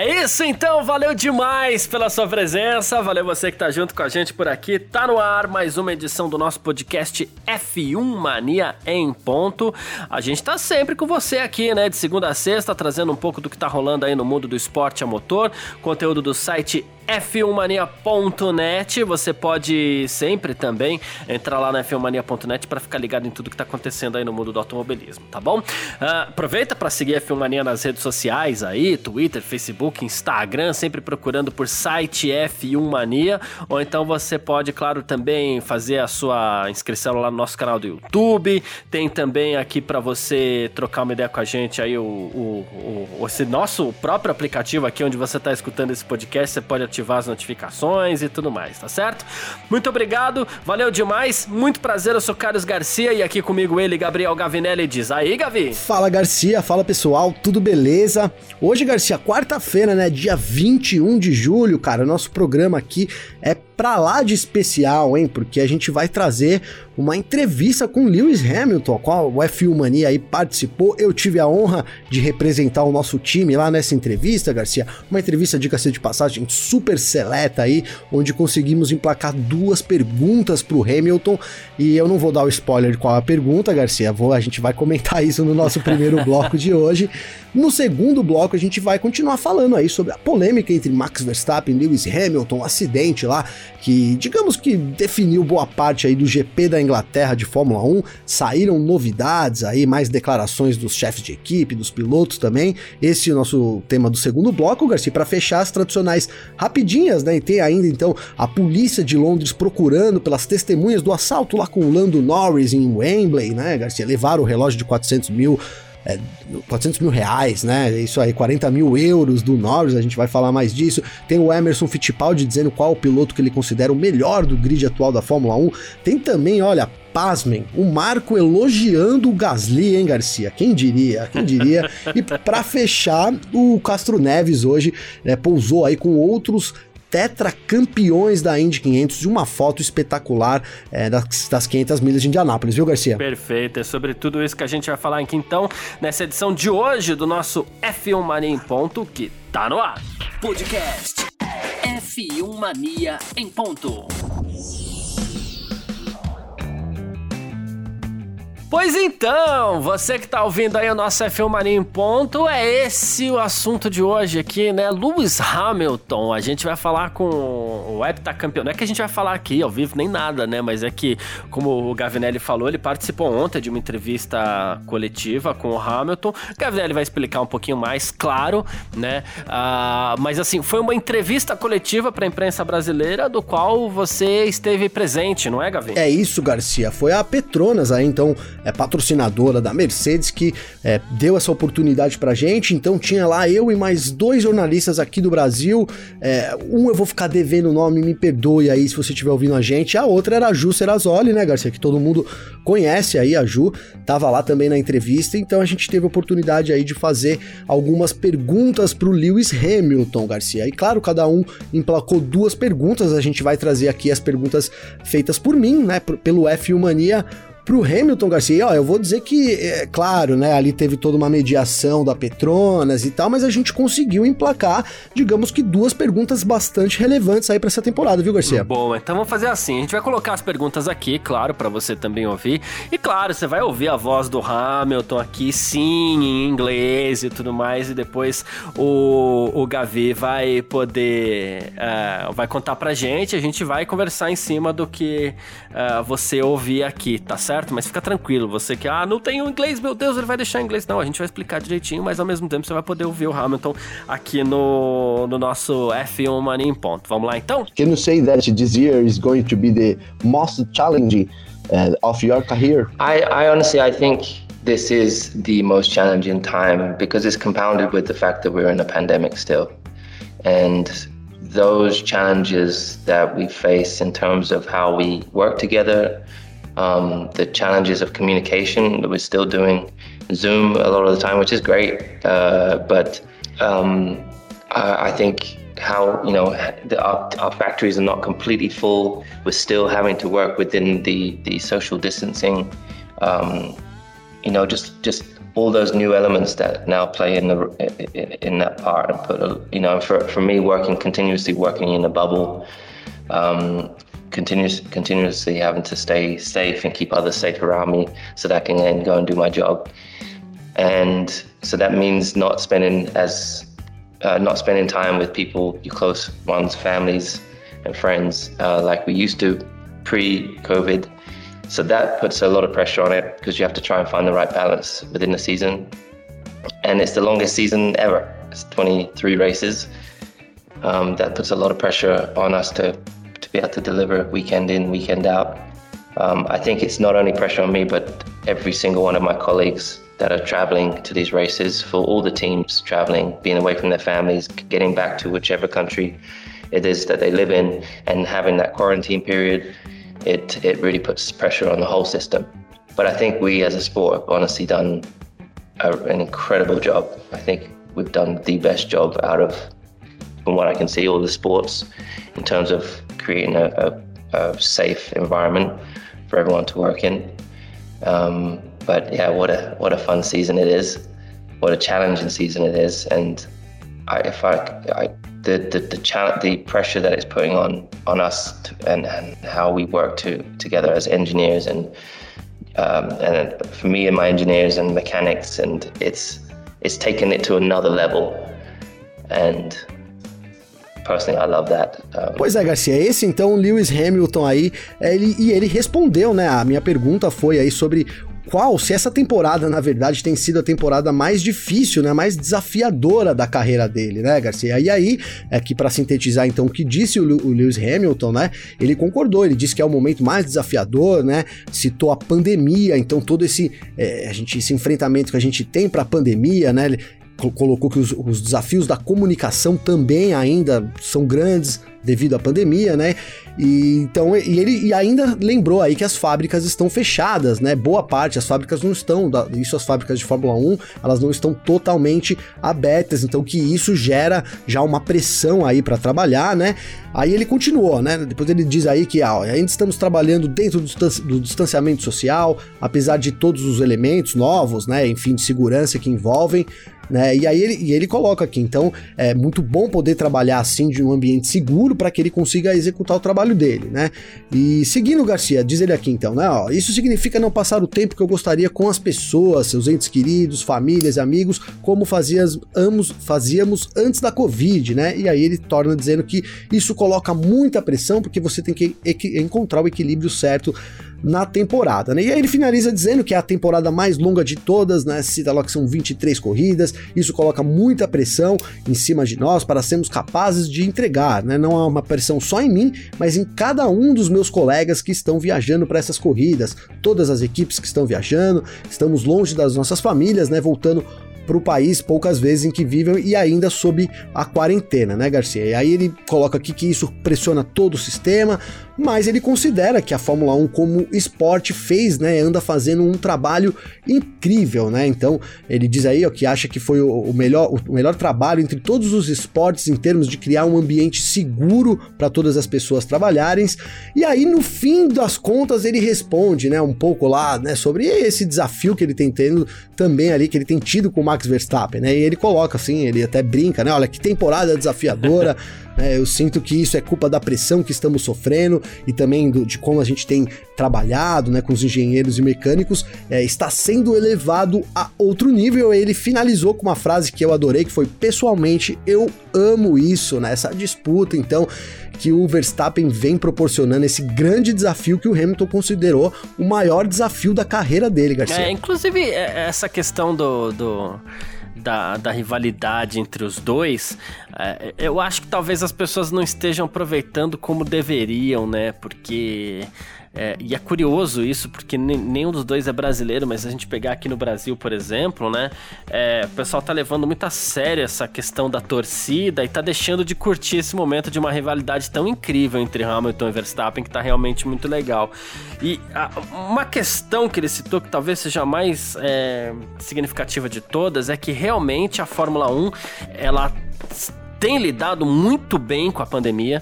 É isso então, valeu demais pela sua presença, valeu você que tá junto com a gente por aqui. Tá no ar mais uma edição do nosso podcast F1 Mania em ponto. A gente tá sempre com você aqui, né, de segunda a sexta, trazendo um pouco do que tá rolando aí no mundo do esporte a motor, conteúdo do site f1mania.net. Você pode sempre também entrar lá na f1mania.net para ficar ligado em tudo que está acontecendo aí no mundo do automobilismo, tá bom? Uh, aproveita para seguir a F1 Mania nas redes sociais aí, Twitter, Facebook, Instagram, sempre procurando por site F1 Mania, ou então você pode, claro, também fazer a sua inscrição lá no nosso canal do YouTube. Tem também aqui para você trocar uma ideia com a gente aí o, o, o esse nosso próprio aplicativo aqui onde você está escutando esse podcast, você pode ativar ativar as notificações e tudo mais, tá certo? Muito obrigado, valeu demais, muito prazer, eu sou Carlos Garcia e aqui comigo ele, Gabriel Gavinelli, diz aí, Gavi. Fala Garcia, fala pessoal, tudo beleza? Hoje, Garcia, quarta-feira, né, dia 21 de julho, cara, nosso programa aqui é pra lá de especial, hein? Porque a gente vai trazer uma entrevista com Lewis Hamilton, a qual o F1 Mania aí participou. Eu tive a honra de representar o nosso time lá nessa entrevista, Garcia. Uma entrevista, dica-se de passagem, super seleta aí, onde conseguimos emplacar duas perguntas pro Hamilton. E eu não vou dar o spoiler de qual é a pergunta, Garcia. Vou, a gente vai comentar isso no nosso primeiro bloco de hoje. No segundo bloco, a gente vai continuar falando aí sobre a polêmica entre Max Verstappen e Lewis Hamilton, um acidente lá que, digamos que definiu boa parte aí do GP da Inglaterra de Fórmula 1. Saíram novidades aí, mais declarações dos chefes de equipe, dos pilotos também. Esse é o nosso tema do segundo bloco, Garcia, para fechar as tradicionais rapidinhas, né? E tem ainda então a polícia de Londres procurando pelas testemunhas do assalto lá com o Lando Norris em Wembley, né, Garcia? Levaram o relógio de 400 mil é, 400 mil reais, né? Isso aí, 40 mil euros do Norris, a gente vai falar mais disso. Tem o Emerson Fittipaldi dizendo qual o piloto que ele considera o melhor do grid atual da Fórmula 1. Tem também, olha, pasmem, o Marco elogiando o Gasly, hein, Garcia? Quem diria? Quem diria? e para fechar, o Castro Neves hoje né, pousou aí com outros tetracampeões da Indy 500 de uma foto espetacular é, das, das 500 milhas de Indianápolis, viu, Garcia? Perfeito, é sobre tudo isso que a gente vai falar aqui então, nessa edição de hoje do nosso F1 Mania em Ponto, que tá no ar. Podcast F1 Mania em Ponto. Pois então, você que está ouvindo aí o nosso F1 Mania em Ponto, é esse o assunto de hoje aqui, né? Lewis Hamilton, a gente vai falar com o heptacampeão. Não é que a gente vai falar aqui ao vivo nem nada, né? Mas é que, como o Gavinelli falou, ele participou ontem de uma entrevista coletiva com o Hamilton. O Gavinelli vai explicar um pouquinho mais, claro, né? Uh, mas assim, foi uma entrevista coletiva para a imprensa brasileira, do qual você esteve presente, não é, Gavi? É isso, Garcia. Foi a Petronas aí, então é patrocinadora da Mercedes, que é, deu essa oportunidade pra gente. Então tinha lá eu e mais dois jornalistas aqui do Brasil. É, um eu vou ficar devendo o nome, me perdoe aí se você estiver ouvindo a gente. A outra era a Ju Serazoli, né, Garcia? Que todo mundo conhece aí, a Ju. Tava lá também na entrevista, então a gente teve a oportunidade aí de fazer algumas perguntas pro Lewis Hamilton, Garcia. E claro, cada um emplacou duas perguntas. A gente vai trazer aqui as perguntas feitas por mim, né, pelo F1 Mania Pro Hamilton Garcia, ó, eu vou dizer que, é claro, né, ali teve toda uma mediação da Petronas e tal, mas a gente conseguiu emplacar, digamos que duas perguntas bastante relevantes aí para essa temporada, viu, Garcia? Bom, então vamos fazer assim, a gente vai colocar as perguntas aqui, claro, para você também ouvir. E claro, você vai ouvir a voz do Hamilton aqui, sim, em inglês e tudo mais, e depois o, o Gavi vai poder, uh, vai contar pra gente, a gente vai conversar em cima do que uh, você ouvir aqui, tá certo? Certo, mas fica tranquilo. Você que, ah, não tem o inglês, meu Deus, ele vai deixar em inglês. Não, a gente vai explicar direitinho, mas ao mesmo tempo você vai poder ouvir o Hamilton aqui no, no nosso F1 Money em ponto. Vamos lá então? Can you say that this year is going to be the most challenging uh, of your career? I, I honestly, I think this is the most challenging time because it's compounded with the fact that we're in a pandemic still. And those challenges that we face in terms of how we work together, um, the challenges of communication that we're still doing Zoom a lot of the time, which is great. Uh, but um, I, I, think how you know the, our, our, factories are not completely full. We're still having to work within the the social distancing. Um, you know, just just all those new elements that now play in the in, in that part and put a, you know for for me working continuously working in a bubble um, continuous, continuously having to stay safe and keep others safe around me so that I can then go and do my job. And so that means not spending as uh, not spending time with people, your close ones, families, and friends uh, like we used to pre-COVID. So that puts a lot of pressure on it because you have to try and find the right balance within the season. And it's the longest season ever. It's 23 races. Um, that puts a lot of pressure on us to to be able to deliver weekend in, weekend out. Um, I think it's not only pressure on me, but every single one of my colleagues that are traveling to these races, for all the teams traveling, being away from their families, getting back to whichever country it is that they live in, and having that quarantine period, it, it really puts pressure on the whole system. But I think we as a sport have honestly done a, an incredible job. I think we've done the best job out of, from what I can see, all the sports in terms of creating a, a, a safe environment for everyone to work in. Um, but yeah, what a what a fun season it is, what a challenging season it is, and I, if I, I the the the, challenge, the pressure that it's putting on on us to, and and how we work to together as engineers and um, and for me and my engineers and mechanics and it's it's taken it to another level. And personally, I love that. Um... Pois é, Garcia, esse então Lewis Hamilton aí, ele, e ele respondeu, né? A minha pergunta foi aí sobre qual, se essa temporada, na verdade, tem sido a temporada mais difícil, né, mais desafiadora da carreira dele, né, Garcia? E aí, é que para sintetizar então o que disse o, o, Lewis Hamilton, né, ele concordou, ele disse que é o momento mais desafiador, né, citou a pandemia, então todo esse, é, a gente, esse enfrentamento que a gente tem para a pandemia, né, colocou que os, os, desafios da comunicação também ainda são grandes devido à pandemia, né? E então e ele e ainda lembrou aí que as fábricas estão fechadas, né? Boa parte as fábricas não estão, isso as fábricas de Fórmula 1, elas não estão totalmente abertas, então que isso gera já uma pressão aí para trabalhar, né? Aí ele continuou, né? Depois ele diz aí que ah, ainda estamos trabalhando dentro do distanciamento social, apesar de todos os elementos novos, né? Enfim, de segurança que envolvem né? E aí ele, e ele coloca aqui, então é muito bom poder trabalhar assim de um ambiente seguro para que ele consiga executar o trabalho dele, né? E seguindo Garcia, diz ele aqui então, né? Ó, isso significa não passar o tempo que eu gostaria com as pessoas, seus entes queridos, famílias, amigos, como fazias, amos, fazíamos antes da Covid, né? E aí ele torna dizendo que isso coloca muita pressão porque você tem que encontrar o equilíbrio certo na temporada, né? E aí ele finaliza dizendo que é a temporada mais longa de todas, né? Cita lá que são 23 corridas, isso coloca muita pressão em cima de nós para sermos capazes de entregar, né? Não há uma pressão só em mim, mas em cada um dos meus colegas que estão viajando para essas corridas, todas as equipes que estão viajando, estamos longe das nossas famílias, né? Voltando para o país poucas vezes em que vivem e ainda sob a quarentena, né, Garcia? E aí ele coloca aqui que isso pressiona todo o sistema, mas ele considera que a Fórmula 1 como esporte fez, né, anda fazendo um trabalho incrível, né? Então, ele diz aí ó, que acha que foi o melhor, o melhor trabalho entre todos os esportes em termos de criar um ambiente seguro para todas as pessoas trabalharem. E aí no fim das contas ele responde, né, um pouco lá, né, sobre esse desafio que ele tem tendo também ali que ele tem tido com o Max Verstappen, né? E ele coloca assim, ele até brinca, né? Olha que temporada desafiadora. né? Eu sinto que isso é culpa da pressão que estamos sofrendo e também do, de como a gente tem trabalhado, né, com os engenheiros e mecânicos, é, está sendo elevado a outro nível. Ele finalizou com uma frase que eu adorei, que foi pessoalmente eu amo isso, né? Essa disputa, então que o Verstappen vem proporcionando esse grande desafio que o Hamilton considerou o maior desafio da carreira dele, Garcia. É, inclusive, é, essa questão do, do da, da rivalidade entre os dois, é, eu acho que talvez as pessoas não estejam aproveitando como deveriam, né? Porque É, e é curioso isso, porque nenhum dos dois é brasileiro, mas a gente pegar aqui no Brasil, por exemplo, né? É, o pessoal tá levando muito a sério essa questão da torcida e tá deixando de curtir esse momento de uma rivalidade tão incrível entre Hamilton e Verstappen, que tá realmente muito legal. E a, uma questão que ele citou, que talvez seja a mais é, significativa de todas, é que realmente a Fórmula 1 ela tem lidado muito bem com a pandemia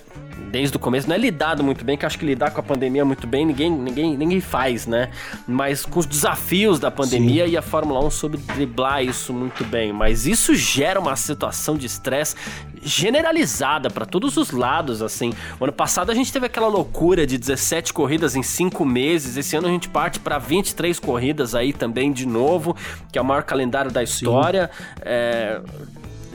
desde o começo. Não é lidado muito bem, que acho que lidar com a pandemia muito bem ninguém, ninguém, ninguém faz, né? Mas com os desafios da pandemia Sim. e a Fórmula 1 soube driblar isso muito bem. Mas isso gera uma situação de estresse generalizada para todos os lados, assim. O ano passado a gente teve aquela loucura de 17 corridas em 5 meses. Esse ano a gente parte para 23 corridas aí também de novo, que é o maior calendário da história. É,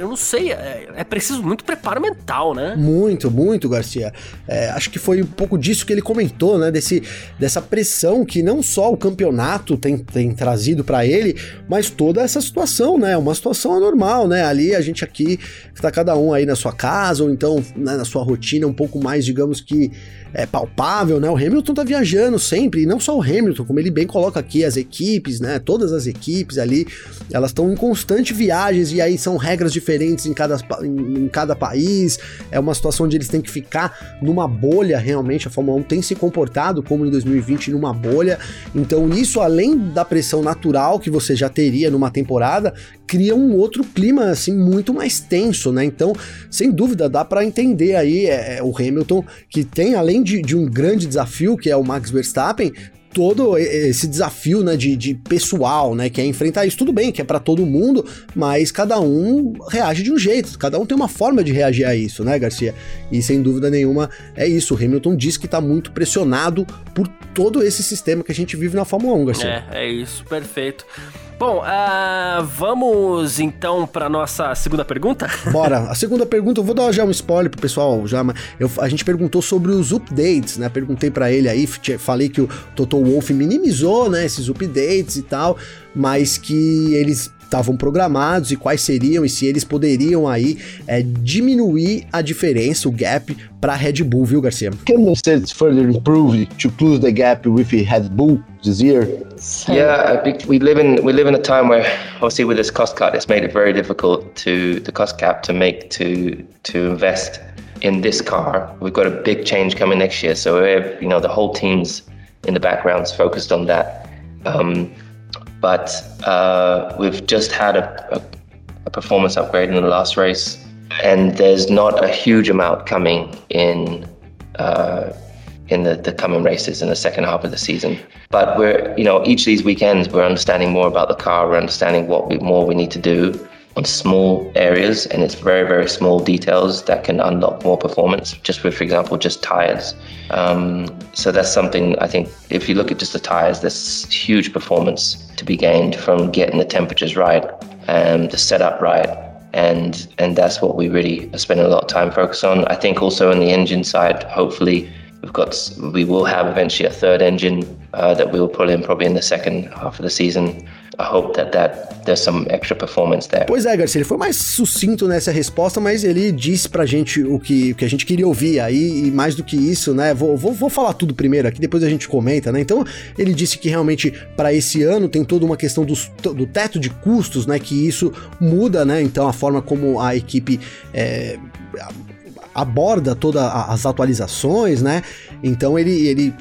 eu não sei, é, é, preciso muito preparo mental, né? Muito, muito, Garcia. É, acho que foi um pouco disso que ele comentou, né? Desse, dessa pressão que não só o campeonato tem, tem trazido para ele, mas toda essa situação, né? Uma situação anormal, né? Ali a gente aqui está cada um aí na sua casa, ou então né, na sua rotina um pouco mais, digamos que é, palpável, né? O Hamilton tá viajando sempre, e não só o Hamilton, como ele bem coloca aqui, as equipes, né? Todas as equipes ali, elas estão em constante viagens, e aí são regras diferentes em cada, em, em, cada país, é uma situação onde eles têm que ficar numa bolha, realmente, a Fórmula 1 tem se comportado como em 2020 numa bolha, então isso além da pressão natural que você já teria numa temporada, cria um outro clima, assim, muito mais tenso, né? Então, sem dúvida, dá para entender aí é, é, o Hamilton, que tem, além de, de um grande desafio, que é o Max Verstappen, todo esse desafio, né, de, de, pessoal, né, que é enfrentar isso. Tudo bem, que é para todo mundo, mas cada um reage de um jeito, cada um tem uma forma de reagir a isso, né, Garcia? E sem dúvida nenhuma é isso. O Hamilton diz que tá muito pressionado por todo esse sistema que a gente vive na Fórmula 1, Garcia. É, é isso, perfeito. Bom, uh, vamos então para nossa segunda pergunta? Bora. A segunda pergunta, eu vou dar já um spoiler pro pessoal, já, eu, a gente perguntou sobre os updates, né? Perguntei para ele aí, falei que o Toto Wolff minimizou, né, esses updates e tal, mas que eles estavam programados e quais seriam e se eles poderiam aí é, diminuir a diferença, o gap para Red Bull, viu, Garcia? Can the states further improve to close the gap with Red Bull this year? Yeah, we live in we live in a time where obviously with this cost cut, it's made it very difficult to the cost cap to make to to invest in this car. We've got a big change coming next year, so we have, you know the whole team's in the background's focused on that. Um, But uh, we've just had a, a, a, performance upgrade in the last race, and there's not a huge amount coming in uh, in the, the coming races in the second half of the season. But we're, you know, each of these weekends we're understanding more about the car, we're understanding what we, more we need to do on small areas, and it's very, very small details that can unlock more performance. Just with, for example, just tires. Um, so that's something I think if you look at just the tires, there's huge performance to be gained from getting the temperatures right and the setup right. And and that's what we really are spending a lot of time focus on. I think also on the engine side, hopefully we've got we will have eventually a third engine uh, that we will pull in probably in the second half of the season I hope that, that there's some extra performance there. Pois é, Garcia, ele foi mais sucinto nessa resposta, mas ele disse pra gente o que, o que a gente queria ouvir aí, e mais do que isso, né? Vou, vou, vou falar tudo primeiro aqui, depois a gente comenta, né? Então, ele disse que realmente para esse ano tem toda uma questão do, do teto de custos, né? Que isso muda, né? Então, a forma como a equipe. É, aborda todas as atualizações, né? Então ele, ele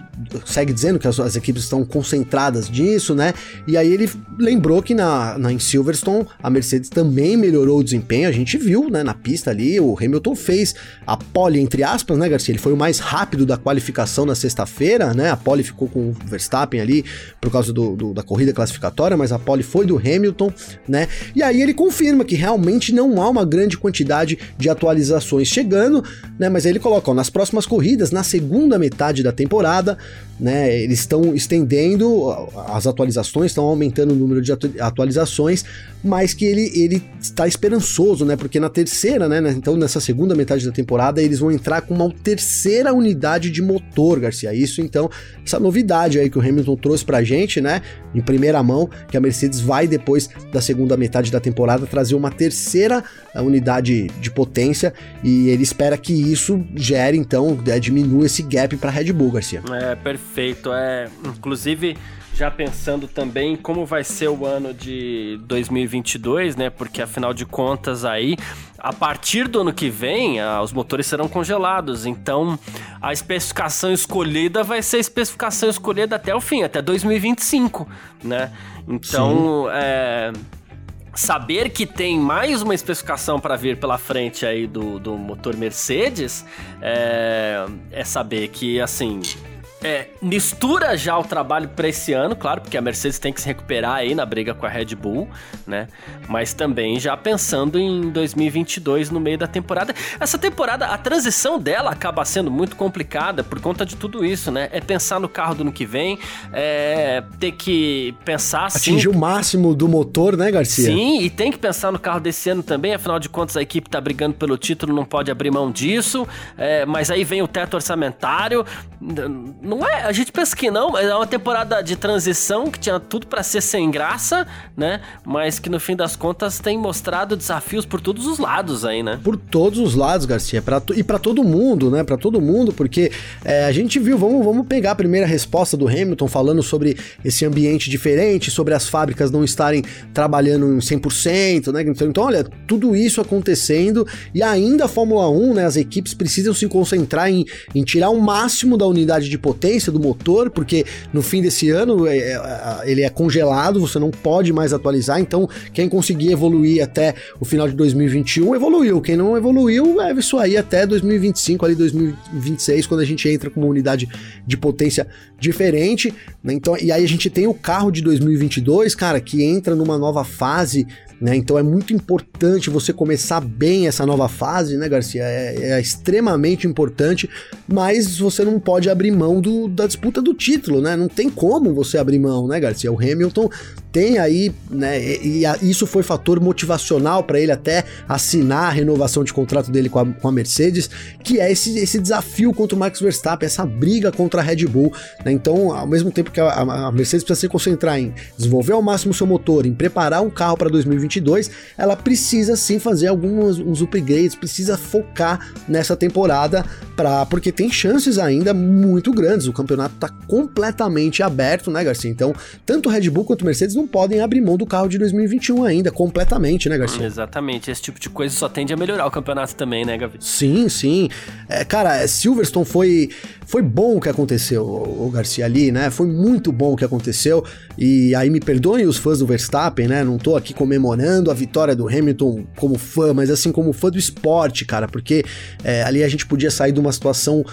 segue dizendo que as, as, equipes estão concentradas nisso, né? E aí ele lembrou que na, na, em Silverstone a Mercedes também melhorou o desempenho. A gente viu, né, na pista ali, o Hamilton fez a pole, entre aspas, né, Garcia? Ele foi o mais rápido da qualificação na sexta-feira, né? A pole ficou com o Verstappen ali por causa do, do, da corrida classificatória, mas a pole foi do Hamilton, né? E aí ele confirma que realmente não há uma grande quantidade de atualizações chegando, né? Mas aí ele coloca, ó, nas próximas corridas, na segunda metade da temporada, né? Eles estão estendendo as atualizações, estão aumentando o número de atualizações, mas que ele, ele está esperançoso, né? Porque na terceira, né? Então, nessa segunda metade da temporada, eles vão entrar com uma terceira unidade de motor, Garcia. Isso, então, essa novidade aí que o Hamilton trouxe pra gente, né? Em primeira mão, que a Mercedes vai, depois da segunda metade da temporada, trazer uma terceira unidade de potência e ele espera espera que isso gere, então, é, diminua esse gap para Red Bull, Garcia. É, perfeito. É, inclusive, já pensando também como vai ser o ano de 2022, né? Porque afinal de contas aí, a partir do ano que vem, ah, os motores serão congelados. Então, a especificação escolhida vai ser a especificação escolhida até o fim, até 2025, né? Então, é saber que tem mais uma especificação para vir pela frente aí do, do motor Mercedes é, é saber que assim é, mistura já o trabalho para esse ano, claro, porque a Mercedes tem que se recuperar aí na briga com a Red Bull, né? Mas também já pensando em 2022 no meio da temporada. Essa temporada, a transição dela acaba sendo muito complicada por conta de tudo isso, né? É pensar no carro do ano que vem, é ter que pensar assim. Atingir o máximo do motor, né, Garcia? Sim, e tem que pensar no carro desse ano também, afinal de contas a equipe tá brigando pelo título, não pode abrir mão disso, é, mas aí vem o teto orçamentário não é, a gente pensa que não, mas é uma temporada de transição que tinha tudo para ser sem graça, né? Mas que no fim das contas tem mostrado desafios por todos os lados aí, né? Por todos os lados, Garcia, pra, e para todo mundo, né? Para todo mundo, porque é, a gente viu, vamos, vamos pegar a primeira resposta do Hamilton falando sobre esse ambiente diferente, sobre as fábricas não estarem trabalhando em 100%, né? Então, então, olha, tudo isso acontecendo e ainda a Fórmula 1, né? As equipes precisam se concentrar em, em tirar o máximo da unidade de potência potência do motor, porque no fim desse ano é, é, ele é congelado, você não pode mais atualizar. Então, quem conseguir evoluir até o final de 2021 evoluiu. Quem não evoluiu, é isso aí até 2025, ali 2026, quando a gente entra com uma unidade de potência diferente. Né? Então, e aí a gente tem o carro de 2022, cara, que entra numa nova fase né? Então é muito importante você começar bem essa nova fase, né, Garcia? É, é extremamente importante, mas você não pode abrir mão do, da disputa do título, né? Não tem como você abrir mão, né, Garcia? O Hamilton tem aí, né, e, e isso foi fator motivacional para ele até assinar a renovação de contrato dele com a, com a, Mercedes, que é esse, esse desafio contra o Max Verstappen, essa briga contra a Red Bull, né? Então, ao mesmo tempo que a, a Mercedes precisa se concentrar em desenvolver ao máximo seu motor, em preparar um carro para 2022, ela precisa sim fazer alguns uns upgrades, precisa focar nessa temporada para porque tem chances ainda muito grandes. O campeonato está completamente aberto, né, Garcia? Então, tanto Red Bull quanto Mercedes não podem abrir mão do carro de 2021 ainda, completamente, né, Garcia? Exatamente. Esse tipo de coisa só tende a melhorar o campeonato também, né, Gavi? Sim, sim. É, cara, Silverstone foi, foi bom o que aconteceu, o, Garcia ali, né? Foi muito bom o que aconteceu. E aí me perdoem os fãs do Verstappen, né? Não tô aqui comemorando a vitória do Hamilton como fã, mas assim como fã do esporte, cara, porque é, ali a gente podia sair de uma situação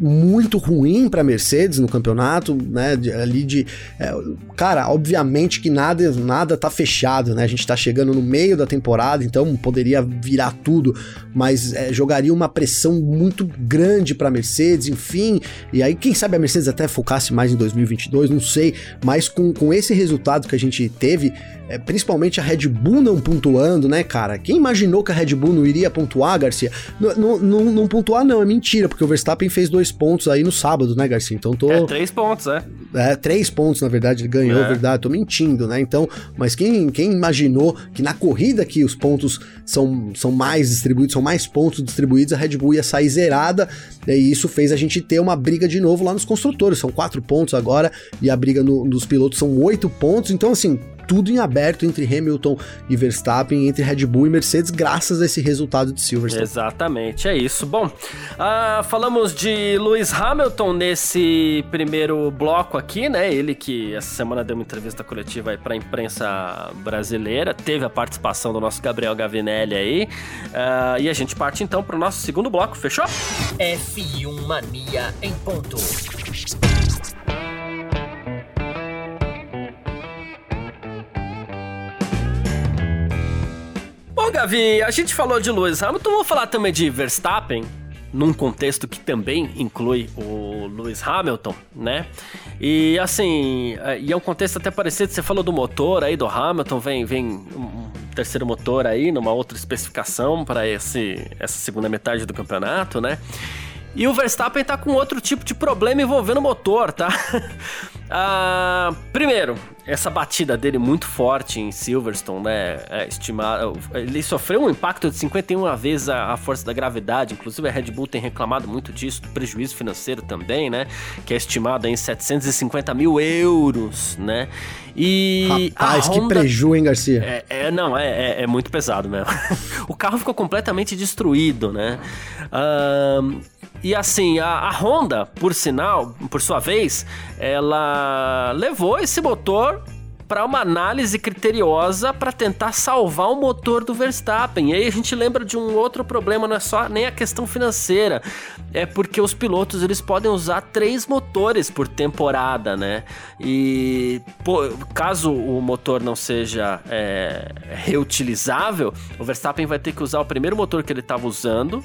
muito ruim para Mercedes no campeonato, né? De, ali de. É, cara, obviamente que nada, nada tá fechado, né? A gente tá chegando no meio da temporada, então poderia virar tudo, mas é, jogaria uma pressão muito grande para Mercedes, enfim. E aí, quem sabe a Mercedes até focasse mais em 2022, não sei, mas com, com esse resultado que a gente teve, é, principalmente a Red Bull não pontuando, né, cara? Quem imaginou que a Red Bull não iria pontuar, Garcia? Não, não, não pontuar, não, é mentira, porque o Verstappen fez dois dois pontos aí no sábado, né, Garcia? Então tô. É, três pontos, é. É, três pontos, na verdade, ele ganhou, é. verdade, tô mentindo, né? Então, mas quem, quem imaginou que na corrida que os pontos são, são mais distribuídos, são mais pontos distribuídos, a Red Bull ia sair zerada, e isso fez a gente ter uma briga de novo lá nos construtores. São quatro pontos agora, e a briga no, dos pilotos são oito pontos, então assim, tudo em aberto entre Hamilton e Verstappen, entre Red Bull e Mercedes, graças a esse resultado de Silverstone. Exatamente, é isso. Bom, uh, falamos de Lewis Hamilton nesse primeiro bloco aqui, né? Ele que essa semana deu uma entrevista coletiva aí para a imprensa brasileira, teve a participação do nosso Gabriel Gavinelli aí. Uh, e a gente parte então para o nosso segundo bloco, fechou? F1 Mania em ponto. Bom, Gavi, a gente falou de Lewis Hamilton, vou falar também de Verstappen, num contexto que também inclui o Lewis Hamilton, né? E assim, é, e é um contexto até parecido, você falou do motor aí do Hamilton, vem, vem um terceiro motor aí, numa outra especificação para essa segunda metade do campeonato, né? E o Verstappen tá com outro tipo de problema envolvendo o motor, tá? ah, primeiro, essa batida dele muito forte em Silverstone, né? É estimado, ele sofreu um impacto de 51 vezes a, a, força da gravidade. Inclusive a Red Bull tem reclamado muito disso, do prejuízo financeiro também, né? Que é estimado em 750 mil euros, né? E Rapaz, Honda... que preju, hein, Garcia? É, é não, é, é, é, muito pesado mesmo. o carro ficou completamente destruído, né? Um, e assim, a, a, Honda, por sinal, por sua vez, ela levou esse motor para uma análise criteriosa para tentar salvar o motor do Verstappen. E aí a gente lembra de um outro problema, não é só nem a questão financeira, é porque os pilotos eles podem usar três motores por temporada, né? E pô, caso o motor não seja é, reutilizável, o Verstappen vai ter que usar o primeiro motor que ele estava usando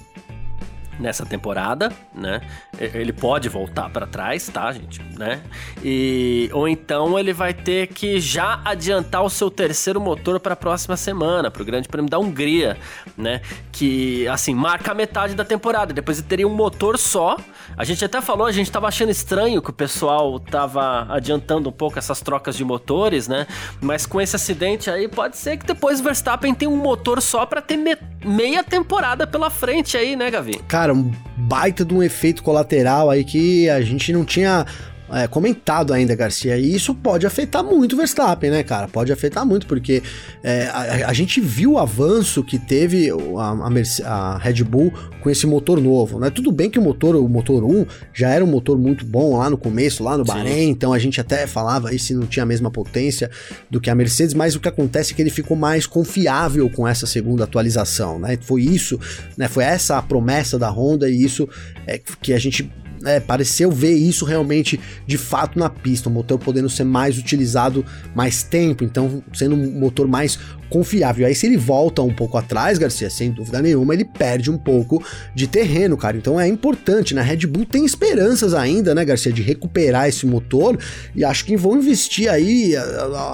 nessa temporada, né? Ele pode voltar para trás, tá, gente, né? E ou então ele vai ter que já adiantar o seu terceiro motor para a próxima semana, para o Grande Prêmio da Hungria, né? Que assim marca a metade da temporada. Depois ele teria um motor só. A gente até falou, a gente tava achando estranho que o pessoal tava adiantando um pouco essas trocas de motores, né? Mas com esse acidente aí pode ser que depois o Verstappen tenha um motor só para ter me meia temporada pela frente aí, né, Gavi? Cara, um baita de um efeito colateral aí que a gente não tinha é, comentado ainda, Garcia. E isso pode afetar muito o Verstappen, né, cara? Pode afetar muito, porque é, a, a, gente viu o avanço que teve a, a, a, Red Bull com esse motor novo, né? Tudo bem que o motor, o motor 1 já era um motor muito bom lá no começo, lá no Sim. Bahrein, então a gente até falava aí se não tinha a mesma potência do que a Mercedes, mas o que acontece é que ele ficou mais confiável com essa segunda atualização, né? Foi isso, né? Foi essa a promessa da Honda e isso é que a gente é, pareceu ver isso realmente de fato na pista, o motor podendo ser mais utilizado mais tempo, então sendo um motor mais confiável. Aí se ele volta um pouco atrás, Garcia, sem dúvida nenhuma, ele perde um pouco de terreno, cara. Então é importante, né? Red Bull tem esperanças ainda, né, Garcia, de recuperar esse motor e acho que vão investir aí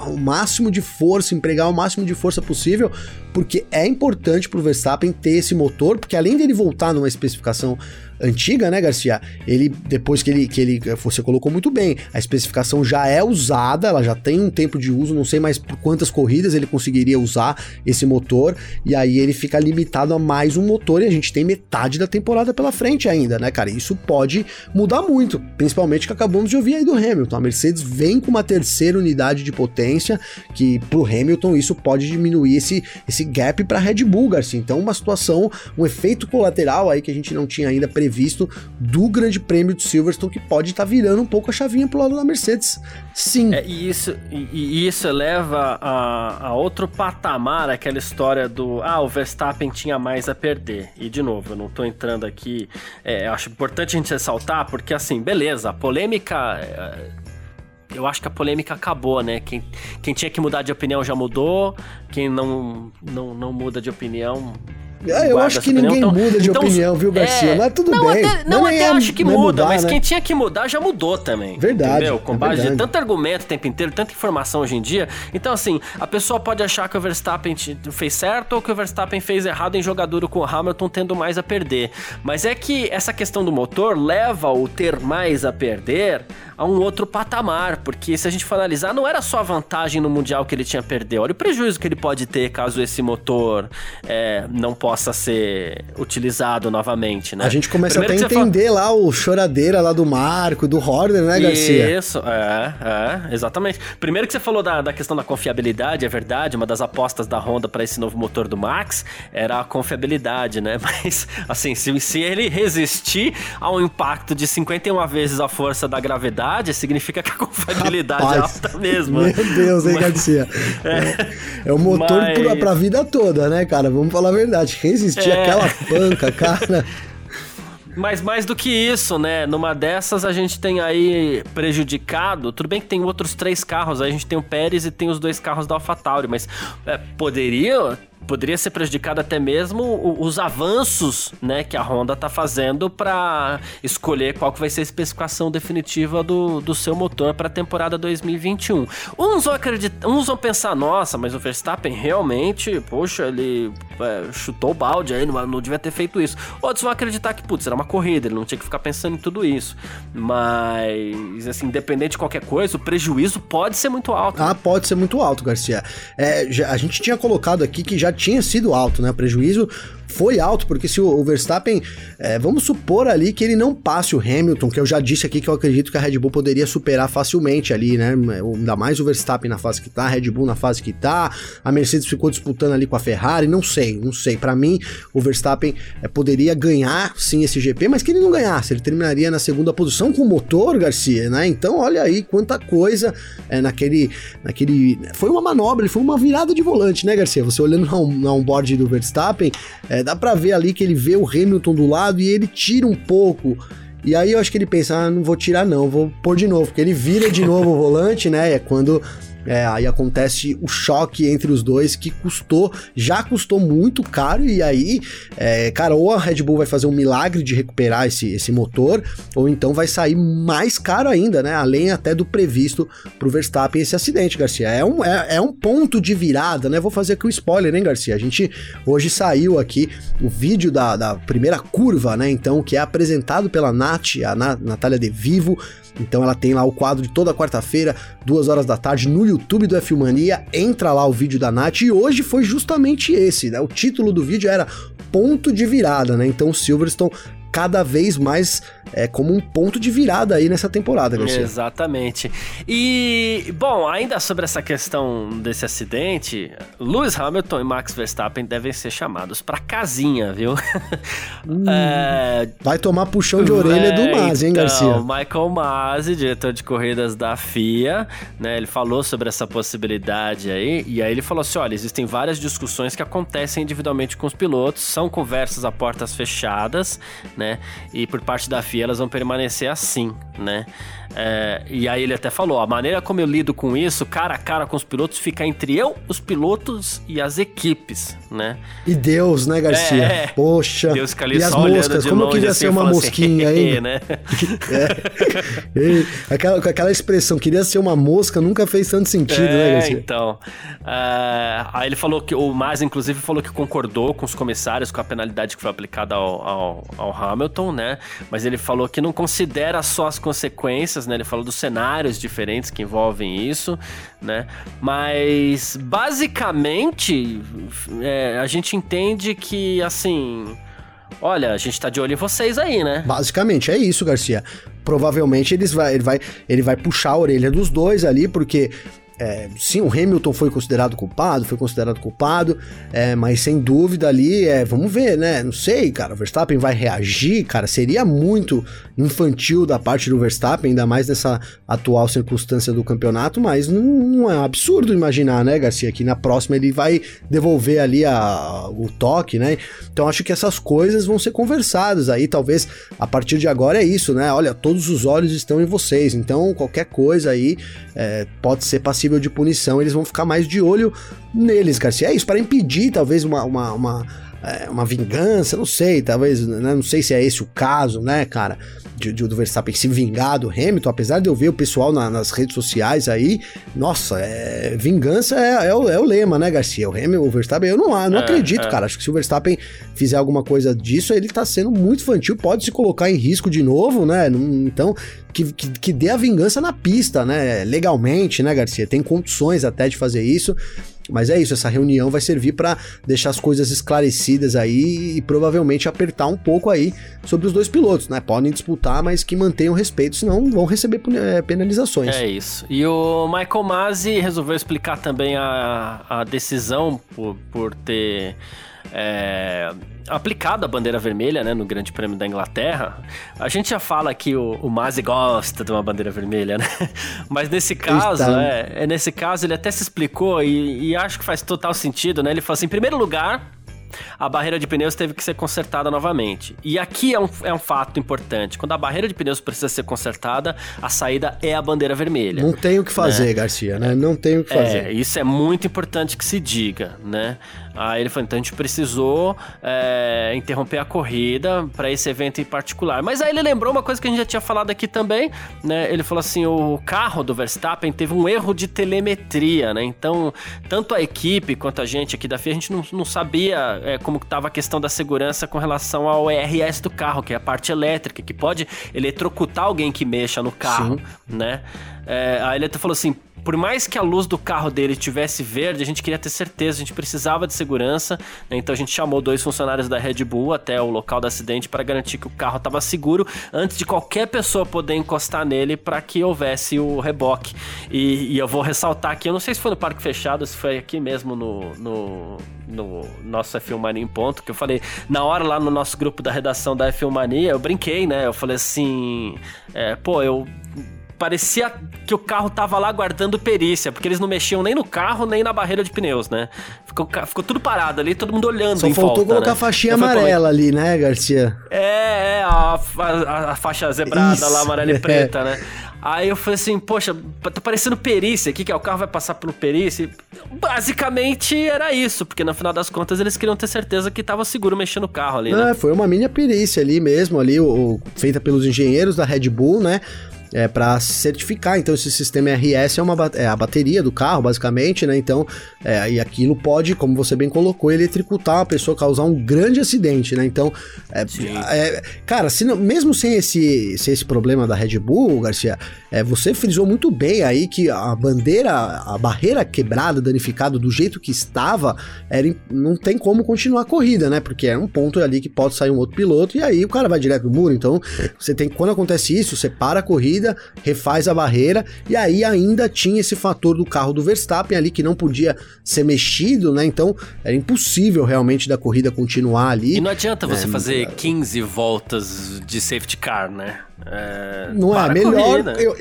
o máximo de força, empregar o máximo de força possível, porque é importante pro Verstappen ter esse motor, porque além dele voltar numa especificação antiga, né, Garcia? Ele, depois que ele, que ele, você colocou muito bem, a especificação já é usada, ela já tem um tempo de uso, não sei mais por quantas corridas ele conseguiria usar esse motor, e aí ele fica limitado a mais um motor e a gente tem metade da temporada pela frente ainda, né, cara? Isso pode mudar muito, principalmente que acabamos de ouvir aí do Hamilton. A Mercedes vem com uma terceira unidade de potência, que pro Hamilton isso pode diminuir esse, esse gap para Red Bull, Garcia. Então, uma situação, um efeito colateral aí que a gente não tinha ainda previsto do Grande Prêmio de Silverstone, que pode estar tá virando um pouco a chavinha pro lado da Mercedes. Sim. É, e, isso, e, isso leva a, a outro patamar aquela história do ah, o Verstappen tinha mais a perder. E de novo, eu não tô entrando aqui. É, acho importante a gente ressaltar, porque assim, beleza, a polêmica. É, eu acho que a polêmica acabou, né? Quem, quem tinha que mudar de opinião já mudou, quem não, não, não muda de opinião é, eu acho que ninguém então, muda de então, opinião, viu, Garcia? É, mas tudo não, bem. Até, não, até é, acho que muda, mudar, mas né? quem tinha que mudar já mudou também. Verdade. Entendeu? Com é base verdade. de tanto argumento o tempo inteiro, tanta informação hoje em dia. Então, assim, a pessoa pode achar que o Verstappen fez certo ou que o Verstappen fez errado em jogar duro com o Hamilton, tendo mais a perder. Mas é que essa questão do motor leva o ter mais a perder a um outro patamar, porque se a gente for analisar, não era só a vantagem no Mundial que ele tinha perder, olha o prejuízo que ele pode ter caso esse motor é, não possa ser utilizado novamente, né? A gente começa Primeiro até a entender fala... lá o choradeira lá do Marco, do Horner, né, Garcia? Isso, é, é, exatamente. Primeiro que você falou da, da questão da confiabilidade, é verdade, uma das apostas da Honda para esse novo motor do Max era a confiabilidade, né? Mas, assim, se, se ele resistir ao impacto de 51 vezes a força da gravidade, significa que a confiabilidade Rapaz, é alta mesmo. Meu Deus, hein, Garcia? É, é o motor mas... pra, pra vida toda, né, cara? Vamos falar a verdade. Resistir é... àquela panca, cara. Mas mais do que isso, né? Numa dessas a gente tem aí prejudicado. Tudo bem que tem outros três carros, aí a gente tem o Pérez e tem os dois carros da AlphaTauri, mas é, poderia poderia ser prejudicado até mesmo os avanços, né, que a Honda tá fazendo para escolher qual que vai ser a especificação definitiva do, do seu motor para a temporada 2021. Uns vão acreditar, uns vão pensar, nossa, mas o Verstappen realmente, poxa, ele é, chutou o balde aí, não, não devia ter feito isso. Outros vão acreditar que, putz, era uma corrida, ele não tinha que ficar pensando em tudo isso. Mas, assim, independente de qualquer coisa, o prejuízo pode ser muito alto. Ah, pode ser muito alto, Garcia. É, já, a gente tinha colocado aqui que já tinha sido alto, né? O prejuízo foi alto, porque se o, Verstappen, é, vamos supor ali que ele não passe o Hamilton, que eu já disse aqui que eu acredito que a Red Bull poderia superar facilmente ali, né? Ainda mais o Verstappen na fase que tá, a Red Bull na fase que tá, a Mercedes ficou disputando ali com a Ferrari, não sei, não sei. Para mim, o Verstappen é, poderia ganhar sim esse GP, mas que ele não ganhasse, ele terminaria na segunda posição com o motor, Garcia, né? Então, olha aí quanta coisa é, naquele, naquele. Foi uma manobra, foi uma virada de volante, né, Garcia? Você olhando na, onboard do Verstappen, é, dá para ver ali que ele vê o Hamilton do lado e ele tira um pouco. E aí eu acho que ele pensa, ah, não vou tirar não, vou pôr de novo, porque ele vira de novo o volante, né? É quando é, aí acontece o choque entre os dois que custou, já custou muito caro, e aí, é, cara, ou a Red Bull vai fazer um milagre de recuperar esse, esse motor, ou então vai sair mais caro ainda, né? Além até do previsto pro Verstappen esse acidente, Garcia. É um, é, é um ponto de virada, né? Vou fazer aqui o um spoiler, hein, Garcia? A gente hoje saiu aqui o vídeo da, da primeira curva, né? Então, que é apresentado pela Nath, a Natália De Vivo, então ela tem lá o quadro de toda quarta-feira, duas horas da tarde, no YouTube do F Mania. Entra lá o vídeo da Nath e hoje foi justamente esse, né? O título do vídeo era Ponto de Virada, né? Então o Silverstone cada vez mais é, como um ponto de virada aí nessa temporada, Garcia. Exatamente. E, bom, ainda sobre essa questão desse acidente, Lewis Hamilton e Max Verstappen devem ser chamados pra casinha, viu? Hum, é... Vai tomar puxão de orelha é, do Masi, hein, Garcia? Então, Michael Masi, diretor de corridas da FIA, né, ele falou sobre essa possibilidade aí, e aí ele falou assim, olha, existem várias discussões que acontecem individualmente com os pilotos, são conversas a portas fechadas, né, e por parte da FIA elas vão permanecer assim, né? É, e aí ele até falou: a maneira como eu lido com isso, cara a cara com os pilotos, fica entre eu, os pilotos e as equipes, né? E Deus, né, Garcia? É, Poxa. Deus fica ali e as moscas, como eu queria assim, ser uma assim, mosquinha assim, aí, né? é. aquela, aquela expressão, queria ser uma mosca, nunca fez tanto sentido, né, é, Garcia? Então. Uh, aí ele falou que o Mas, inclusive, falou que concordou com os comissários com a penalidade que foi aplicada ao, ao, ao Hamilton, né? Mas ele falou que não considera só as consequências né? Ele falou dos cenários diferentes que envolvem isso, né? Mas basicamente é, a gente entende que assim. Olha, a gente tá de olho em vocês aí, né? Basicamente é isso, Garcia. Provavelmente eles vai, ele, vai, ele vai puxar a orelha dos dois ali, porque é, sim, o Hamilton foi considerado culpado, foi considerado culpado, é, mas sem dúvida ali, é, vamos ver, né? Não sei, cara, o Verstappen vai reagir, cara, seria muito infantil da parte do Verstappen, ainda mais nessa atual circunstância do campeonato, mas não, não é absurdo imaginar, né, Garcia, que na próxima ele vai devolver ali a, o toque, né? Então acho que essas coisas vão ser conversadas aí, talvez a partir de agora é isso, né? Olha, todos os olhos estão em vocês, então qualquer coisa aí é, pode ser passível de punição, eles vão ficar mais de olho neles, Garcia. É isso, para impedir talvez uma, uma, uma, é, uma vingança, não sei, talvez, né, não sei se é esse o caso, né, cara, de, de, do Verstappen se vingar do Hamilton, apesar de eu ver o pessoal na, nas redes sociais aí, nossa, é, vingança é, é, o, é, o, lema, né, Garcia? O Hamilton, o Verstappen, eu não, não é, acredito, é. cara, acho que se o Verstappen fizer alguma coisa disso, ele tá sendo muito infantil, pode se colocar em risco de novo, né, então que, que, que, dê a vingança na pista, né? Legalmente, né, Garcia? Tem condições até de fazer isso. Mas é isso, essa reunião vai servir para deixar as coisas esclarecidas aí e provavelmente apertar um pouco aí sobre os dois pilotos, né? Podem disputar, mas que mantenham respeito, senão vão receber é, penalizações. É isso. E o Michael Masi resolveu explicar também a, a decisão por, por ter é, aplicado a bandeira vermelha né, no Grande Prêmio da Inglaterra, a gente já fala que o, o Masi gosta de uma bandeira vermelha, né? Mas nesse caso, é, é, nesse caso ele até se explicou e, e acho que faz total sentido, né? Ele falou assim: em primeiro lugar, a barreira de pneus teve que ser consertada novamente. E aqui é um, é um fato importante. Quando a barreira de pneus precisa ser consertada, a saída é a bandeira vermelha. Não tem o que fazer, né? Garcia, né? Não tem o que fazer. É, isso é muito importante que se diga, né? Aí ele falou, então a gente precisou é, interromper a corrida para esse evento em particular. Mas aí ele lembrou uma coisa que a gente já tinha falado aqui também, né? Ele falou assim, o carro do Verstappen teve um erro de telemetria, né? Então, tanto a equipe quanto a gente aqui da FIA, a gente não, não sabia é, como estava a questão da segurança com relação ao ERS do carro, que é a parte elétrica, que pode eletrocutar alguém que mexa no carro, Sim. né? É, aí ele falou assim, por mais que a luz do carro dele tivesse verde, a gente queria ter certeza, a gente precisava de segurança, né? então a gente chamou dois funcionários da Red Bull até o local do acidente para garantir que o carro estava seguro antes de qualquer pessoa poder encostar nele para que houvesse o reboque. E, e, eu vou ressaltar aqui, eu não sei se foi no parque fechado, se foi aqui mesmo no, no, no nosso F1 Mania em ponto, que eu falei, na hora lá no nosso grupo da redação da F1 Mania, eu brinquei, né? Eu falei assim, é, pô, eu parecia que o carro tava lá guardando perícia, porque eles não mexiam nem no carro, nem na barreira de pneus, né? Ficou, ficou tudo parado ali, todo mundo olhando Só faltou volta, colocar né? a faixinha amarela ali, né, Garcia? É, é, a, a, a faixa zebrada Isso. lá, amarela e preta, é. né? Aí eu falei assim, poxa, tá parecendo perícia aqui, que é o carro vai passar pelo perícia. Basicamente era isso, porque no final das contas eles queriam ter certeza que tava seguro mexendo no carro ali, né? É, foi uma mini perícia ali mesmo, ali, o, o, feita pelos engenheiros da Red Bull, né? É, para certificar. Então, esse sistema RS é, uma, é a bateria do carro, basicamente, né? Então, é, e aquilo pode, como você bem colocou, eletricutar a pessoa, causar um grande acidente, né? Então, é, é, cara, se não, mesmo sem esse, sem esse problema da Red Bull, Garcia, é, você frisou muito bem aí que a bandeira, a barreira quebrada, danificada do jeito que estava, era, não tem como continuar a corrida, né? Porque é um ponto ali que pode sair um outro piloto e aí o cara vai direto no muro. Então, você tem quando acontece isso, você para a corrida corrida, refaz a barreira, e aí ainda tinha esse fator do carro do Verstappen ali que não podia ser mexido, né? Então era impossível realmente da corrida continuar ali. E não adianta você é, fazer 15 voltas de safety car, né? É, não é melhor. Eu,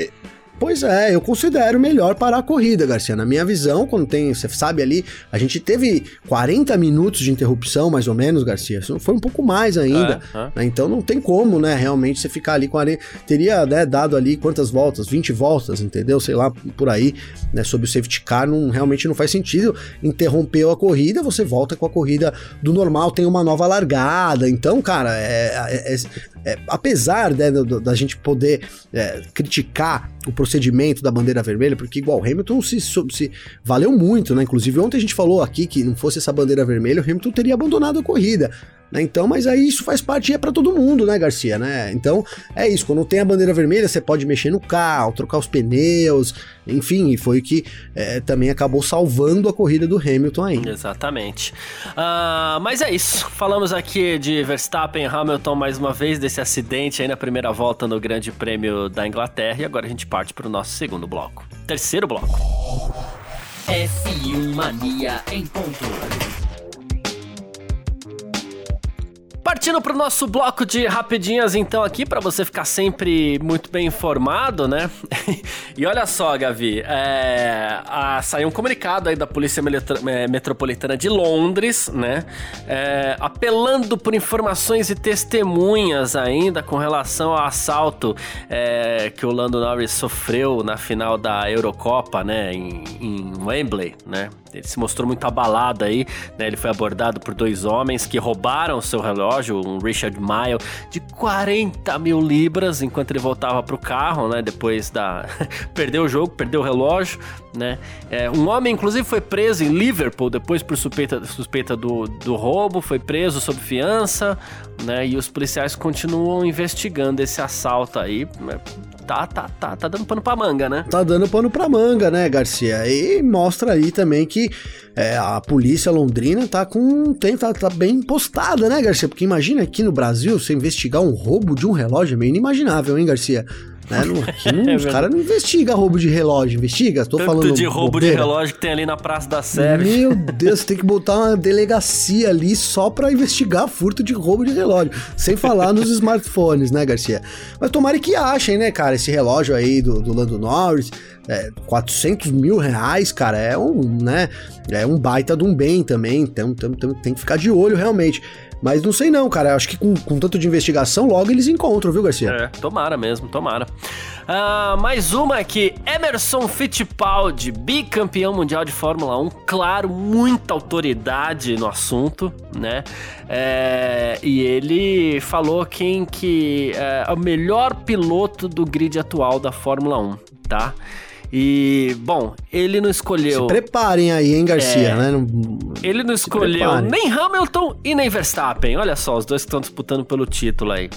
Pois é, eu considero melhor parar a corrida, Garcia. Na minha visão, quando tem, você sabe ali, a gente teve 40 minutos de interrupção, mais ou menos, Garcia. Isso foi um pouco mais ainda. É, é. Né? Então não tem como, né, realmente você ficar ali 40. Teria, né, dado ali quantas voltas? 20 voltas, entendeu? Sei lá, por aí, né, sobre o safety car, não, realmente não faz sentido. Interrompeu a corrida, você volta com a corrida do normal, tem uma nova largada. Então, cara, é, é, é é, apesar né, da gente poder é, criticar o procedimento da bandeira vermelha, porque igual o Hamilton se, se, valeu muito, né? Inclusive ontem a gente falou aqui que não fosse essa bandeira vermelha, o Hamilton teria abandonado a corrida. Né? Então, mas aí isso faz parte e é para todo mundo, né, Garcia, né? Então, é isso, quando tem a bandeira vermelha, você pode mexer no carro, trocar os pneus, enfim, foi o que é, também acabou salvando a corrida do Hamilton ainda. Exatamente. Uh, mas é isso, falamos aqui de Verstappen e Hamilton mais uma vez, desse acidente aí na primeira volta no Grande Prêmio da Inglaterra, e agora a gente parte para o nosso segundo bloco. Terceiro bloco. F1 Mania em ponto. Partindo para o nosso bloco de rapidinhas, então, aqui, para você ficar sempre muito bem informado, né? e olha só, Gavi, é, a, saiu um comunicado aí da Polícia é, Metropolitana de Londres, né? É, apelando por informações e testemunhas ainda com relação ao assalto é, que o Lando Norris sofreu na final da Eurocopa, né? Em, em Wembley, né? Ele se mostrou muito abalado aí, né? Ele foi abordado por dois homens que roubaram o seu relógio, um Richard Mille, de 40 mil libras, enquanto ele voltava pro carro, né? Depois da... perdeu o jogo, perdeu o relógio, né? É, um homem, inclusive, foi preso em Liverpool depois por suspeita, suspeita do, do roubo, foi preso sob fiança, né? E os policiais continuam investigando esse assalto aí, né? tá, tá, tá, tá dando pano pra manga, né? Tá dando pano pra manga, né, Garcia? E mostra aí também que é, a polícia londrina tá com. Tem, tá, tá bem postada, né, Garcia? Porque imagina aqui no Brasil você investigar um roubo de um relógio é meio inimaginável, hein, Garcia? Né? Não, aqui não, é os caras não investigam roubo de relógio, investiga? Tô Tanto falando de roubo bobeira. de relógio que tem ali na Praça da Sé. Meu Deus, tem que botar uma delegacia ali só pra investigar furto de roubo de relógio. Sem falar nos smartphones, né, Garcia? Mas tomara que achem, né, cara, esse relógio aí do, do Lando Norris. É, 400 mil reais, cara, é um, né, é um baita de um bem também, então, então, então tem que ficar de olho realmente. Mas não sei não, cara. Acho que com, com tanto de investigação, logo eles encontram, viu, Garcia? É, tomara mesmo, tomara. Uh, mais uma aqui, Emerson Fittipaldi, bicampeão mundial de Fórmula 1, claro, muita autoridade no assunto, né? É, e ele falou quem que é o melhor piloto do grid atual da Fórmula 1, tá? E, bom, ele não escolheu. Se preparem aí, hein, Garcia, é, né? Não... Ele não escolheu nem Hamilton e nem Verstappen. Olha só, os dois estão disputando pelo título aí.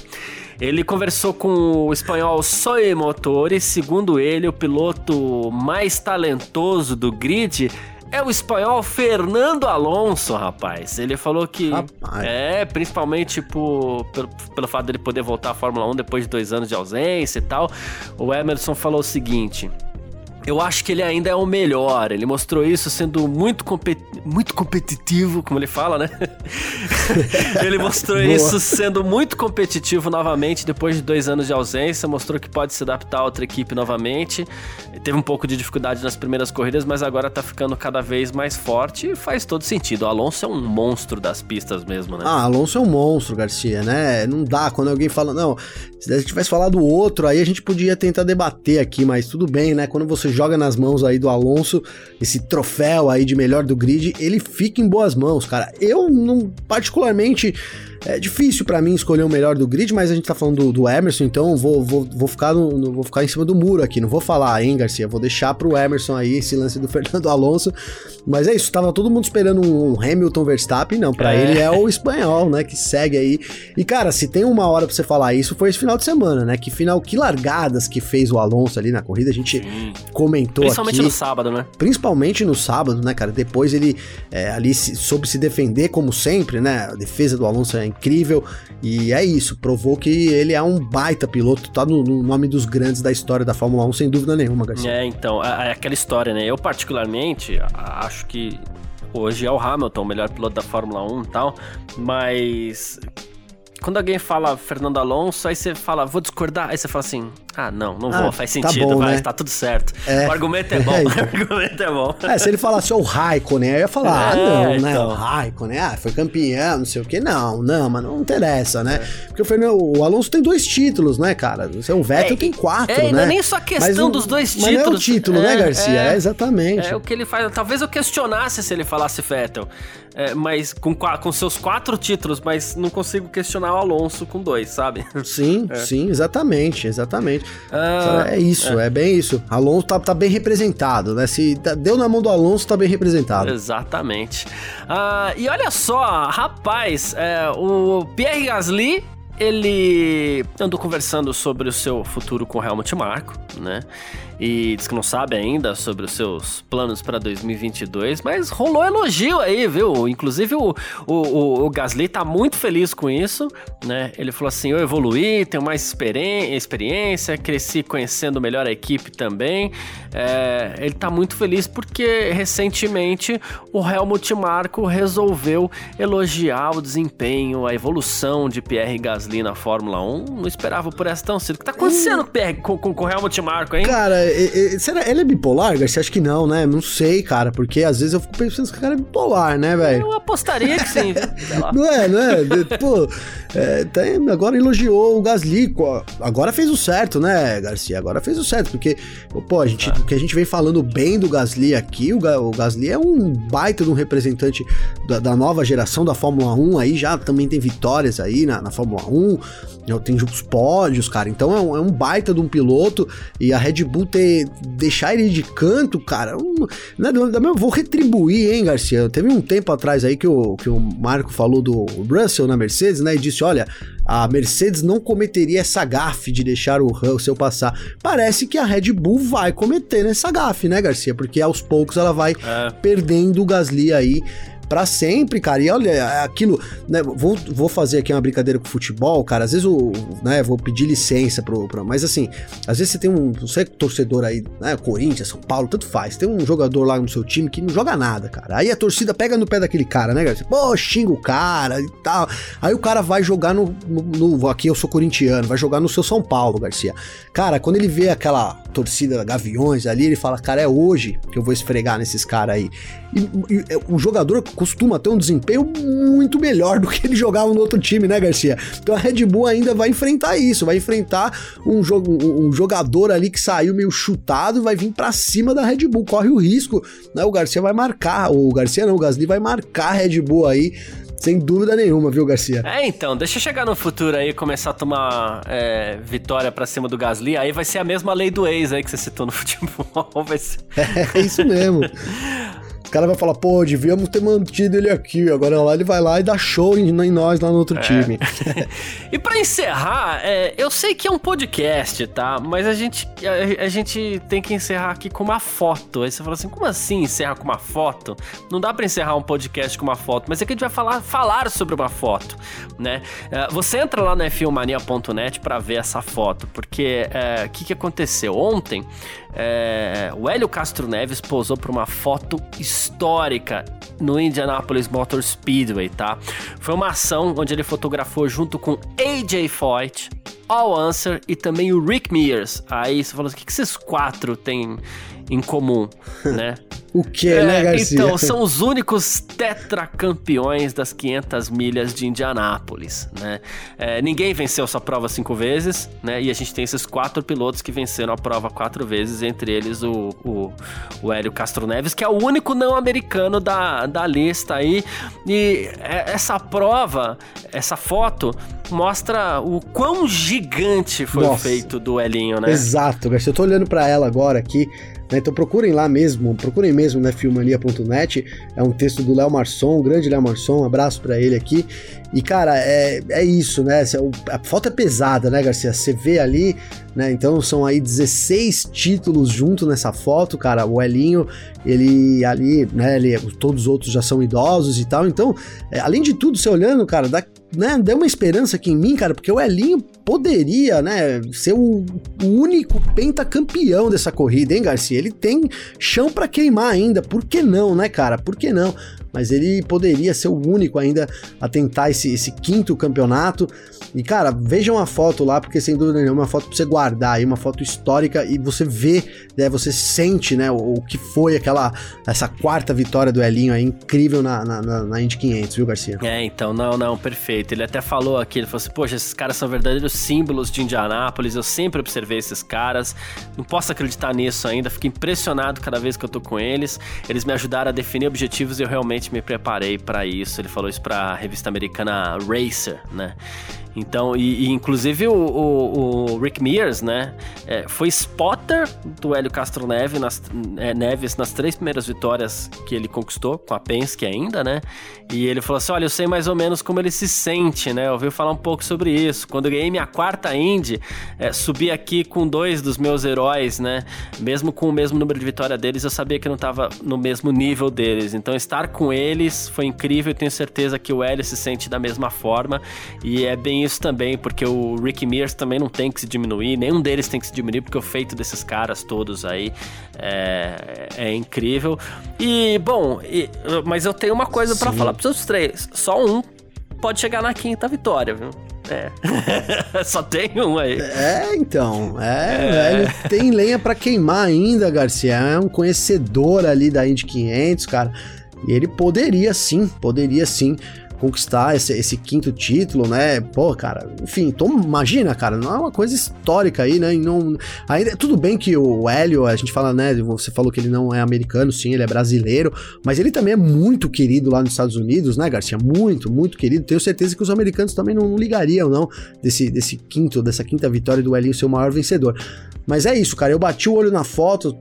Ele conversou com o espanhol Soy Motores. Segundo ele, o piloto mais talentoso do grid é o espanhol Fernando Alonso, rapaz. Ele falou que. Rapaz. É, principalmente por, pelo, pelo fato dele poder voltar à Fórmula 1 depois de dois anos de ausência e tal. O Emerson falou o seguinte: eu acho que ele ainda é o melhor. Ele mostrou isso sendo muito, compet... muito competitivo, como ele fala, né? ele mostrou isso sendo muito competitivo novamente depois de dois anos de ausência. Mostrou que pode se adaptar a outra equipe novamente. Teve um pouco de dificuldade nas primeiras corridas, mas agora tá ficando cada vez mais forte e faz todo sentido. O Alonso é um monstro das pistas mesmo, né? Ah, Alonso é um monstro, Garcia, né? Não dá quando alguém fala, não, se a gente tivesse falado do outro, aí a gente podia tentar debater aqui, mas tudo bem, né? Quando você joga nas mãos aí do Alonso, esse troféu aí de melhor do grid, ele fica em boas mãos, cara. Eu não particularmente é difícil para mim escolher o melhor do grid, mas a gente tá falando do, do Emerson, então vou, vou, vou, ficar no, no, vou ficar em cima do muro aqui. Não vou falar, hein, Garcia? Vou deixar pro Emerson aí esse lance do Fernando Alonso. Mas é isso, tava todo mundo esperando um Hamilton Verstappen, não. Para é. ele é o espanhol, né? Que segue aí. E cara, se tem uma hora pra você falar isso, foi esse final de semana, né? Que final, que largadas que fez o Alonso ali na corrida. A gente Sim. comentou Principalmente aqui, no sábado, né? Principalmente no sábado, né, cara? Depois ele é, ali se, soube se defender, como sempre, né? A defesa do Alonso é incrível. E é isso, provou que ele é um baita piloto, tá no, no nome dos grandes da história da Fórmula 1, sem dúvida nenhuma, Garcia. É, então, é, é aquela história, né? Eu, particularmente, acho que hoje é o Hamilton, o melhor piloto da Fórmula 1 e tal, mas quando alguém fala Fernando Alonso, aí você fala, vou discordar, aí você fala assim, ah, não, não ah, vou, faz tá sentido, tá bom, vai, né? tá tudo certo. É. O argumento é bom, é, então. o argumento é bom. É, se ele falasse o Raikkonen, aí eu ia falar, é, ah, não, né, então. né, o Raikkonen, ah, foi campeão, não sei o que, não, não, mas não interessa, né? É. Porque o, Fernando, o Alonso tem dois títulos, né, cara? O Vettel é, tem quatro, é, né? Não é nem só a questão dos dois títulos. Mas não é o título, né, Garcia? É, exatamente. É o que ele faz, talvez eu questionasse se ele falasse Vettel, mas com, com seus quatro títulos, mas não consigo questionar o Alonso com dois, sabe? Sim, sim, exatamente, exatamente. Ah, é isso, é. é. bem isso. Alonso tá, tá bem representado, né? Se deu na mão do Alonso, tá bem representado. Exatamente. Ah, e olha só, rapaz, é, o Pierre Gasly ele andou conversando sobre o seu futuro com o Helmut Marko, né? E diz que não sabe ainda sobre os seus planos para 2022, mas rolou elogio aí, viu? Inclusive o, o, o, Gasly tá muito feliz com isso, né? Ele falou assim: eu evoluí, tenho mais experiência, cresci conhecendo melhor a equipe também. É, ele tá muito feliz porque recentemente o Helmut Marko resolveu elogiar o desempenho, a evolução de Pierre Gasly na Fórmula 1. Não esperava por essa tão cedo. O que tá acontecendo, hum. Pierre, com, com, com o Helmut Marko, hein? Cara, é, é, será, ele é bipolar, Garcia? Acho que não, né? Não sei, cara, porque às vezes eu fico pensando que o cara é bipolar, né, velho? Eu apostaria que sim. não é, não é? Pô, é, tem, agora elogiou o Gasly, agora fez o certo, né, Garcia? Agora fez o certo, porque, pô, a gente, o que a gente vem falando bem do Gasly aqui, o, o Gasly é um baita de um representante da, da, nova geração da Fórmula 1 aí, já também tem vitórias aí na, na Fórmula 1, tem os pódios, cara, então é um, é um baita de um piloto e a Red Bull ter, deixar ele de canto, cara, um, né, vou retribuir, hein, Garcia? Teve um tempo atrás aí que o, que o Marco falou do Russell na Mercedes, né, e disse, olha, a Mercedes não cometeria essa gafe de deixar o Russell passar. Parece que a Red Bull vai cometer essa gafe, né, Garcia? Porque aos poucos ela vai é. perdendo o Gasly aí para sempre, cara. E olha, é aquilo, né, vou, vou fazer aqui uma brincadeira com futebol, cara. Às vezes eu, né, vou pedir licença pro, pro mas assim, às vezes você tem um, você é torcedor aí, né, Corinthians, São Paulo, tanto faz. Tem um jogador lá no seu time que não joga nada, cara. Aí a torcida pega no pé daquele cara, né, cara? Pô, xinga o cara e tal. Aí o cara vai jogar no, no, no aqui eu sou corintiano, vai jogar no seu São Paulo, Garcia. Cara, quando ele vê aquela torcida Gaviões ali, ele fala, cara, é hoje que eu vou esfregar nesses caras aí. E, e, o jogador costuma ter um desempenho muito melhor do que ele jogava no outro time, né, Garcia? Então a Red Bull ainda vai enfrentar isso, vai enfrentar um, jogo, um jogador ali que saiu meio chutado, vai vir para cima da Red Bull, corre o risco, né? O Garcia vai marcar, o Garcia não, o Gasly vai marcar a Red Bull aí sem dúvida nenhuma, viu, Garcia? É, então, deixa eu chegar no futuro aí e começar a tomar é, vitória pra cima do Gasly. Aí vai ser a mesma lei do ex aí que você citou no futebol. Vai ser... É, é isso mesmo. cara vai falar, pô, devíamos ter mantido ele aqui. Agora lá ele vai lá e dá show em, em nós lá no outro é. time. e para encerrar, é, eu sei que é um podcast, tá? Mas a gente, a, a, gente tem que encerrar aqui com uma foto. Aí você fala assim, como assim encerra com uma foto? Não dá para encerrar um podcast com uma foto, mas é que a gente vai falar, falar sobre uma foto, né? É, você entra lá na filmania.net para ver essa foto, porque o é, que, que aconteceu? Ontem, é, o Hélio Castro Neves posou para uma foto histórica no Indianapolis Motor Speedway, tá? Foi uma ação onde ele fotografou junto com AJ Foyt, All Answer e também o Rick Mears. Aí você falou assim, o que, que esses quatro têm em comum, né? O que, é, né, Garcia? Então, são os únicos tetracampeões das 500 milhas de Indianápolis, né? É, ninguém venceu essa prova cinco vezes, né? E a gente tem esses quatro pilotos que venceram a prova quatro vezes, entre eles o, o, o Hélio Castro Neves, que é o único não americano da, da lista aí. E é, essa prova, essa foto, mostra o quão gigante foi Nossa. o feito do Elinho, né? Exato, Garcia. Eu tô olhando para ela agora aqui. Né? Então procurem lá mesmo, procurem mesmo né, filmania.net. É um texto do Léo Marçom, grande Léo Marçom, um abraço para ele aqui. E cara, é, é isso, né? A foto é pesada, né, Garcia? Você vê ali, né? Então são aí 16 títulos junto nessa foto, cara. O Elinho, ele ali, né? Ele, todos os outros já são idosos e tal. Então, é, além de tudo, você olhando, cara, dá né, deu uma esperança aqui em mim, cara, porque o Elinho poderia, né, ser o, único pentacampeão dessa corrida, hein, Garcia? Ele tem chão para queimar ainda, por que não, né, cara? Por que não? Mas ele poderia ser o único ainda a tentar esse, esse quinto campeonato. E, cara, vejam a foto lá, porque sem dúvida nenhuma é uma foto pra você guardar aí, uma foto histórica e você vê, né, você sente, né, o, o que foi aquela, essa quarta vitória do Elinho aí, incrível na, na, na, na Indy 500, viu, Garcia? É, então, não, não, perfeito. Ele até falou aqui, ele falou assim, poxa, esses caras são verdadeiros símbolos de Indianápolis, eu sempre observei esses caras, não posso acreditar nisso ainda, fico impressionado cada vez que eu tô com eles, eles me ajudaram a definir objetivos e eu realmente me preparei para isso. Ele falou isso para a revista americana Racer, né? Então, e, e inclusive o, o, o, Rick Mears, né, é, foi spotter do Hélio Castro Neves nas, é, Neves nas três primeiras vitórias que ele conquistou, com a Penske ainda, né, e ele falou assim, olha, eu sei mais ou menos como ele se sente, né, eu ouvi falar um pouco sobre isso. Quando eu ganhei minha quarta Indy, é, subi aqui com dois dos meus heróis, né, mesmo com o mesmo número de vitória deles, eu sabia que não estava no mesmo nível deles, então estar com eles foi incrível, eu tenho certeza que o Hélio se sente da mesma forma, e é bem isso também, porque o Rick Mears também não tem que se diminuir, nenhum deles tem que se diminuir, porque o feito desses caras todos aí é, é incrível. E, bom, e, mas eu tenho uma coisa para falar para os três: só um pode chegar na quinta vitória, viu? É. Só tem um aí. É, então. É, é. velho. Tem lenha para queimar ainda, Garcia. É um conhecedor ali da Indy 500, cara. E ele poderia sim, poderia sim conquistar esse, esse, quinto título, né? Pô, cara, enfim, toma, imagina, cara, não é uma coisa histórica aí, né? E não, ainda, tudo bem que o Hélio, a gente fala, né? Você falou que ele não é americano, sim, ele é brasileiro, mas ele também é muito querido lá nos Estados Unidos, né, Garcia? Muito, muito querido. Tenho certeza que os americanos também não, não ligariam, não, desse, desse quinto, dessa quinta vitória do Hélio ser o maior vencedor. Mas é isso, cara, eu bati o olho na foto,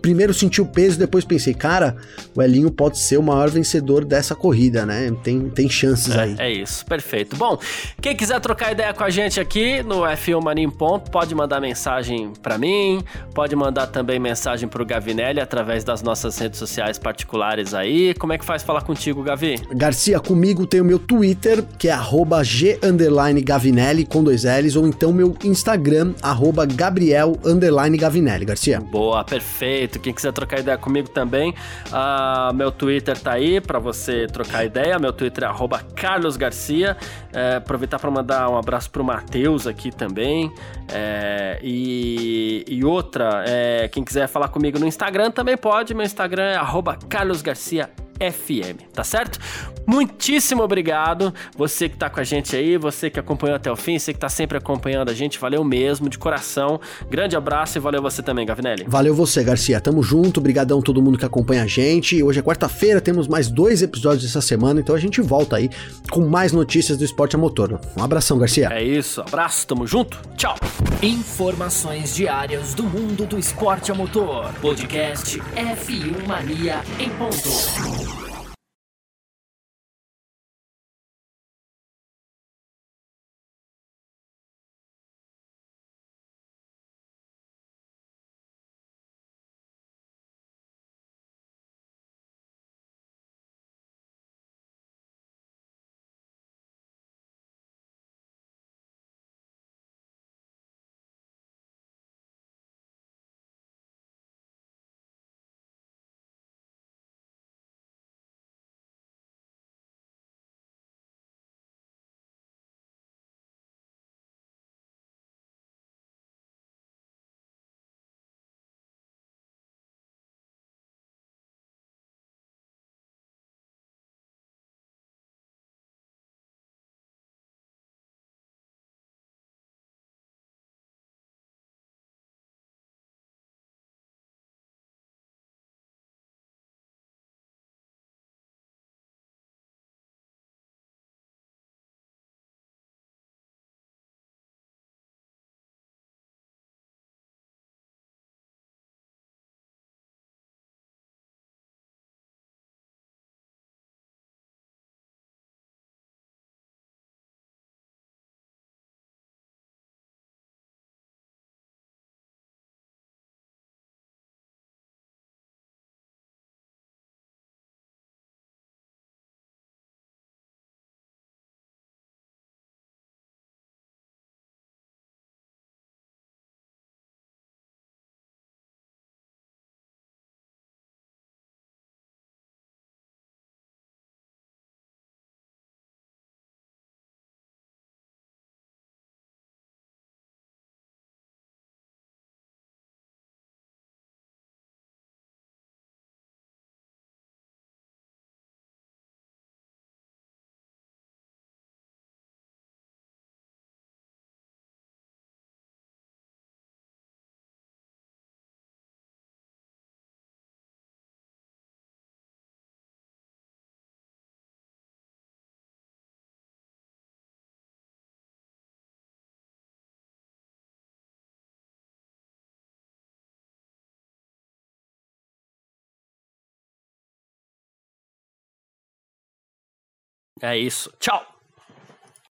primeiro senti o peso, depois pensei, cara, o Elinho pode ser o maior vencedor dessa corrida, né? Tem, tem chances é, aí. É isso, perfeito. Bom, quem quiser trocar ideia com a gente aqui no F1 Mania em Ponto, pode mandar mensagem para mim, pode mandar também mensagem pro Gavinelli através das nossas redes sociais particulares aí. Como é que faz falar contigo, Gavi? Garcia, comigo tem o meu Twitter, que é g_gavinelli com dois L's, ou então meu Instagram, Gabriel_Gavinelli, Garcia. Boa, perfeito. Quem quiser trocar ideia comigo também, uh, meu Twitter tá aí para você trocar ideia. Meu Twitter é carlosgarcia. É, aproveitar para mandar um abraço pro Matheus aqui também. É, e, e, outra, é, quem quiser falar comigo no Instagram também pode. Meu Instagram é carlosgarcia FM, tá certo? Muitíssimo obrigado, você que tá com a gente aí, você que acompanhou até o fim, você que tá sempre acompanhando a gente, valeu mesmo, de coração. Grande abraço e valeu você também, Gavinelli. Valeu você, Garcia. Tamo junto, brigadão todo mundo que acompanha a gente. Hoje é quarta-feira, temos mais dois episódios essa semana, então a gente volta aí com mais notícias do esporte a motor. Um abração, Garcia. É isso, abraço, tamo junto. Tchau. Informações diárias do mundo do esporte a motor. Podcast F1 Mania em ponto. É isso. Tchau!